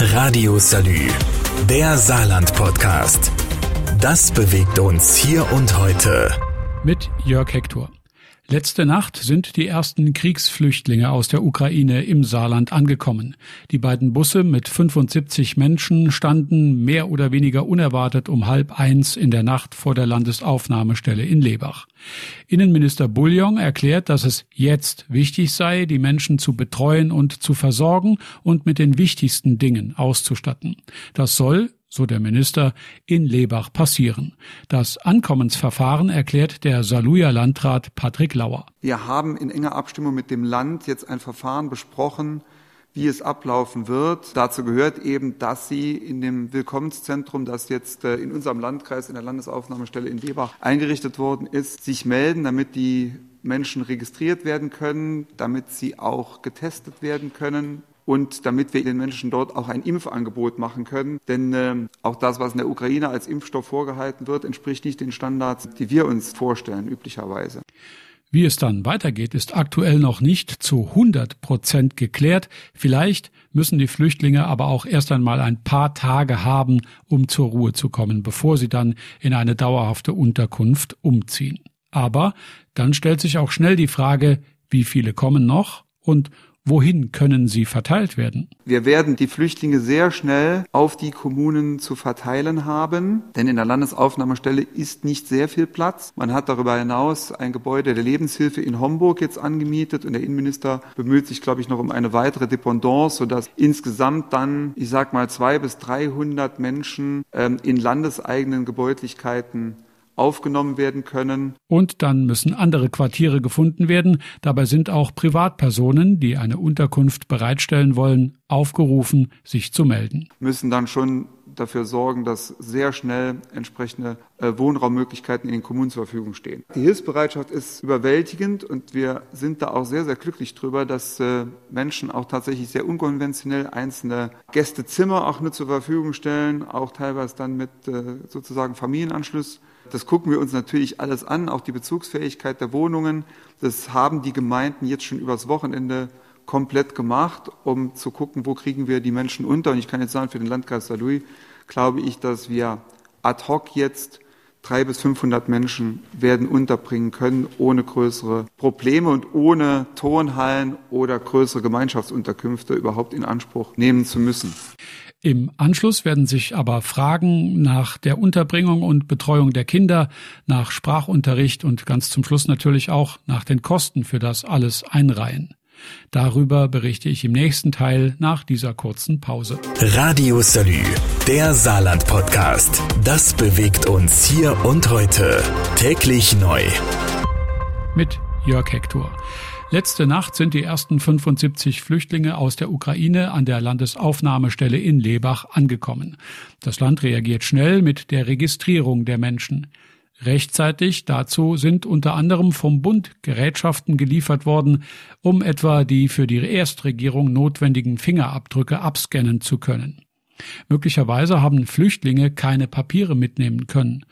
Radio Salü, der Saarland-Podcast. Das bewegt uns hier und heute. Mit Jörg Hector. Letzte Nacht sind die ersten Kriegsflüchtlinge aus der Ukraine im Saarland angekommen. Die beiden Busse mit 75 Menschen standen mehr oder weniger unerwartet um halb eins in der Nacht vor der Landesaufnahmestelle in Lebach. Innenminister Bouillon erklärt, dass es jetzt wichtig sei, die Menschen zu betreuen und zu versorgen und mit den wichtigsten Dingen auszustatten. Das soll so der Minister, in Lebach passieren. Das Ankommensverfahren erklärt der Saluja Landrat Patrick Lauer. Wir haben in enger Abstimmung mit dem Land jetzt ein Verfahren besprochen, wie es ablaufen wird. Dazu gehört eben, dass Sie in dem Willkommenszentrum, das jetzt äh, in unserem Landkreis in der Landesaufnahmestelle in Lebach eingerichtet worden ist, sich melden, damit die Menschen registriert werden können, damit sie auch getestet werden können und damit wir den Menschen dort auch ein Impfangebot machen können. Denn äh, auch das, was in der Ukraine als Impfstoff vorgehalten wird, entspricht nicht den Standards, die wir uns vorstellen, üblicherweise. Wie es dann weitergeht, ist aktuell noch nicht zu 100 Prozent geklärt. Vielleicht müssen die Flüchtlinge aber auch erst einmal ein paar Tage haben, um zur Ruhe zu kommen, bevor sie dann in eine dauerhafte Unterkunft umziehen. Aber dann stellt sich auch schnell die Frage, wie viele kommen noch und Wohin können sie verteilt werden? Wir werden die Flüchtlinge sehr schnell auf die Kommunen zu verteilen haben, denn in der Landesaufnahmestelle ist nicht sehr viel Platz. Man hat darüber hinaus ein Gebäude der Lebenshilfe in Homburg jetzt angemietet und der Innenminister bemüht sich, glaube ich, noch um eine weitere Dependance, sodass insgesamt dann, ich sag mal, zwei bis dreihundert Menschen ähm, in landeseigenen Gebäudlichkeiten aufgenommen werden können. Und dann müssen andere Quartiere gefunden werden. Dabei sind auch Privatpersonen, die eine Unterkunft bereitstellen wollen, aufgerufen, sich zu melden. Müssen dann schon dafür sorgen, dass sehr schnell entsprechende äh, Wohnraummöglichkeiten in den Kommunen zur Verfügung stehen. Die Hilfsbereitschaft ist überwältigend und wir sind da auch sehr, sehr glücklich drüber, dass äh, Menschen auch tatsächlich sehr unkonventionell einzelne Gästezimmer auch mit zur Verfügung stellen, auch teilweise dann mit äh, sozusagen Familienanschluss das gucken wir uns natürlich alles an, auch die Bezugsfähigkeit der Wohnungen. Das haben die Gemeinden jetzt schon übers Wochenende komplett gemacht, um zu gucken, wo kriegen wir die Menschen unter. Und ich kann jetzt sagen, für den Landkreis Saarlouis glaube ich, dass wir ad hoc jetzt drei bis 500 Menschen werden unterbringen können, ohne größere Probleme und ohne Turnhallen oder größere Gemeinschaftsunterkünfte überhaupt in Anspruch nehmen zu müssen. Im Anschluss werden sich aber Fragen nach der Unterbringung und Betreuung der Kinder, nach Sprachunterricht und ganz zum Schluss natürlich auch nach den Kosten für das alles einreihen. Darüber berichte ich im nächsten Teil nach dieser kurzen Pause. Radio Salü, der Saarland Podcast. Das bewegt uns hier und heute. Täglich neu. Mit Jörg Hector. Letzte Nacht sind die ersten 75 Flüchtlinge aus der Ukraine an der Landesaufnahmestelle in Lebach angekommen. Das Land reagiert schnell mit der Registrierung der Menschen. Rechtzeitig dazu sind unter anderem vom Bund Gerätschaften geliefert worden, um etwa die für die Erstregierung notwendigen Fingerabdrücke abscannen zu können. Möglicherweise haben Flüchtlinge keine Papiere mitnehmen können.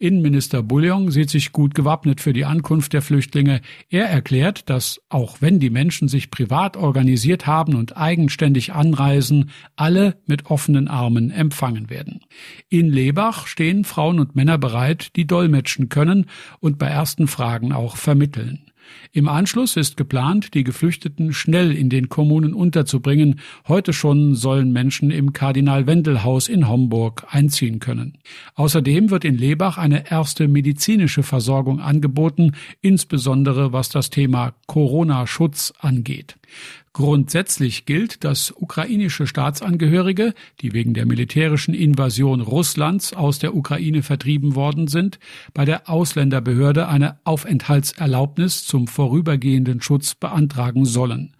Innenminister Bouillon sieht sich gut gewappnet für die Ankunft der Flüchtlinge. Er erklärt, dass auch wenn die Menschen sich privat organisiert haben und eigenständig anreisen, alle mit offenen Armen empfangen werden. In Lebach stehen Frauen und Männer bereit, die dolmetschen können und bei ersten Fragen auch vermitteln. Im Anschluss ist geplant, die Geflüchteten schnell in den Kommunen unterzubringen. Heute schon sollen Menschen im Kardinal-Wendel-Haus in Homburg einziehen können. Außerdem wird in Lebach eine erste medizinische Versorgung angeboten, insbesondere was das Thema Corona-Schutz angeht. Grundsätzlich gilt, dass ukrainische Staatsangehörige, die wegen der militärischen Invasion Russlands aus der Ukraine vertrieben worden sind, bei der Ausländerbehörde eine Aufenthaltserlaubnis zum vorübergehenden Schutz beantragen sollen.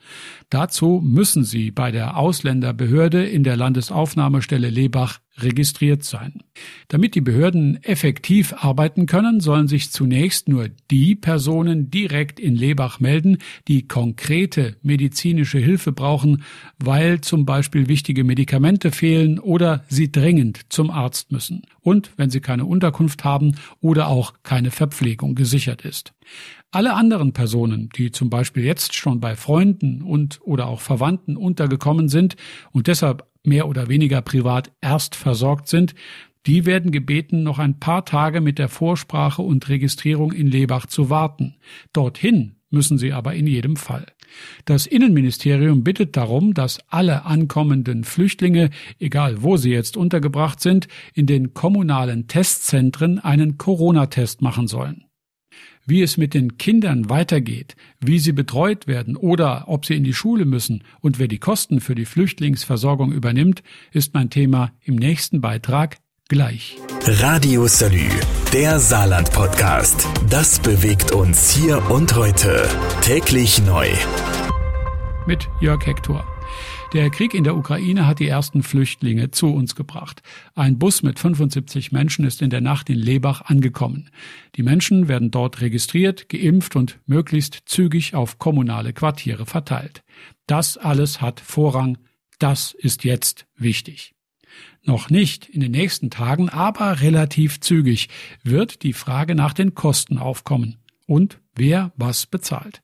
Dazu müssen sie bei der Ausländerbehörde in der Landesaufnahmestelle Lebach registriert sein. Damit die Behörden effektiv arbeiten können, sollen sich zunächst nur die Personen direkt in Lebach melden, die konkrete medizinische Hilfe brauchen, weil zum Beispiel wichtige Medikamente fehlen oder sie dringend zum Arzt müssen und wenn sie keine Unterkunft haben oder auch keine Verpflegung gesichert ist. Alle anderen Personen, die zum Beispiel jetzt schon bei Freunden und oder auch Verwandten untergekommen sind und deshalb mehr oder weniger privat erst versorgt sind, die werden gebeten, noch ein paar Tage mit der Vorsprache und Registrierung in Lebach zu warten. Dorthin müssen sie aber in jedem Fall. Das Innenministerium bittet darum, dass alle ankommenden Flüchtlinge, egal wo sie jetzt untergebracht sind, in den kommunalen Testzentren einen Corona-Test machen sollen. Wie es mit den Kindern weitergeht, wie sie betreut werden oder ob sie in die Schule müssen und wer die Kosten für die Flüchtlingsversorgung übernimmt, ist mein Thema im nächsten Beitrag gleich. Radio Salü, der Saarland-Podcast. Das bewegt uns hier und heute. Täglich neu. Mit Jörg Hector. Der Krieg in der Ukraine hat die ersten Flüchtlinge zu uns gebracht. Ein Bus mit 75 Menschen ist in der Nacht in Lebach angekommen. Die Menschen werden dort registriert, geimpft und möglichst zügig auf kommunale Quartiere verteilt. Das alles hat Vorrang. Das ist jetzt wichtig. Noch nicht in den nächsten Tagen, aber relativ zügig wird die Frage nach den Kosten aufkommen und wer was bezahlt.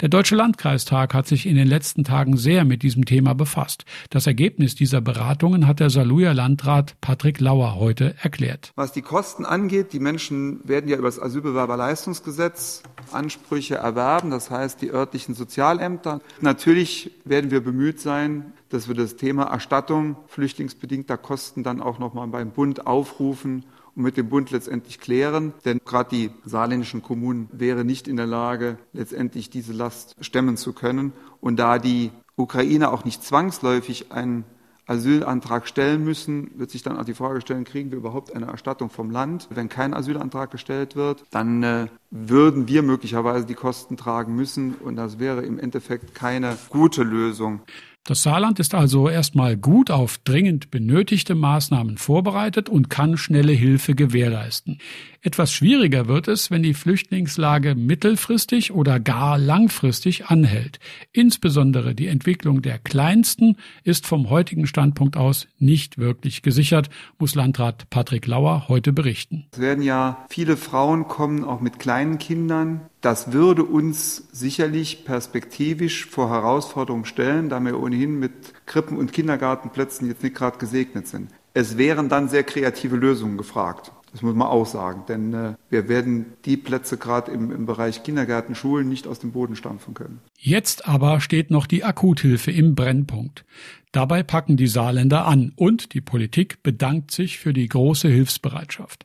Der Deutsche Landkreistag hat sich in den letzten Tagen sehr mit diesem Thema befasst. Das Ergebnis dieser Beratungen hat der Saarlouier Landrat Patrick Lauer heute erklärt. Was die Kosten angeht, die Menschen werden ja über das Asylbewerberleistungsgesetz Ansprüche erwerben, das heißt die örtlichen Sozialämter. Natürlich werden wir bemüht sein, dass wir das Thema Erstattung flüchtlingsbedingter Kosten dann auch nochmal beim Bund aufrufen mit dem Bund letztendlich klären. Denn gerade die saarländischen Kommunen wären nicht in der Lage, letztendlich diese Last stemmen zu können. Und da die Ukraine auch nicht zwangsläufig einen Asylantrag stellen müssen, wird sich dann auch die Frage stellen, kriegen wir überhaupt eine Erstattung vom Land? Wenn kein Asylantrag gestellt wird, dann äh, würden wir möglicherweise die Kosten tragen müssen und das wäre im Endeffekt keine gute Lösung. Das Saarland ist also erstmal gut auf dringend benötigte Maßnahmen vorbereitet und kann schnelle Hilfe gewährleisten. Etwas schwieriger wird es, wenn die Flüchtlingslage mittelfristig oder gar langfristig anhält. Insbesondere die Entwicklung der Kleinsten ist vom heutigen Standpunkt aus nicht wirklich gesichert, muss Landrat Patrick Lauer heute berichten. Es werden ja viele Frauen kommen, auch mit kleinen Kindern. Das würde uns sicherlich perspektivisch vor Herausforderungen stellen, da wir ohnehin mit Krippen- und Kindergartenplätzen jetzt nicht gerade gesegnet sind. Es wären dann sehr kreative Lösungen gefragt. Das muss man auch sagen, denn äh, wir werden die Plätze gerade im, im Bereich Kindergärten, Schulen nicht aus dem Boden stampfen können. Jetzt aber steht noch die Akuthilfe im Brennpunkt. Dabei packen die Saarländer an und die Politik bedankt sich für die große Hilfsbereitschaft.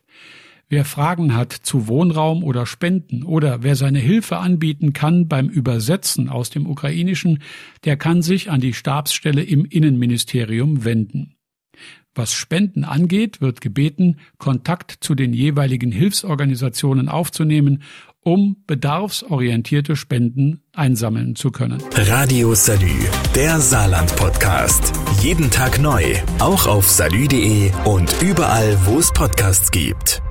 Wer Fragen hat zu Wohnraum oder Spenden oder wer seine Hilfe anbieten kann beim Übersetzen aus dem Ukrainischen, der kann sich an die Stabsstelle im Innenministerium wenden. Was Spenden angeht, wird gebeten, Kontakt zu den jeweiligen Hilfsorganisationen aufzunehmen, um bedarfsorientierte Spenden einsammeln zu können. Radio Salü, der Saarland Podcast. Jeden Tag neu, auch auf salü.de und überall, wo es Podcasts gibt.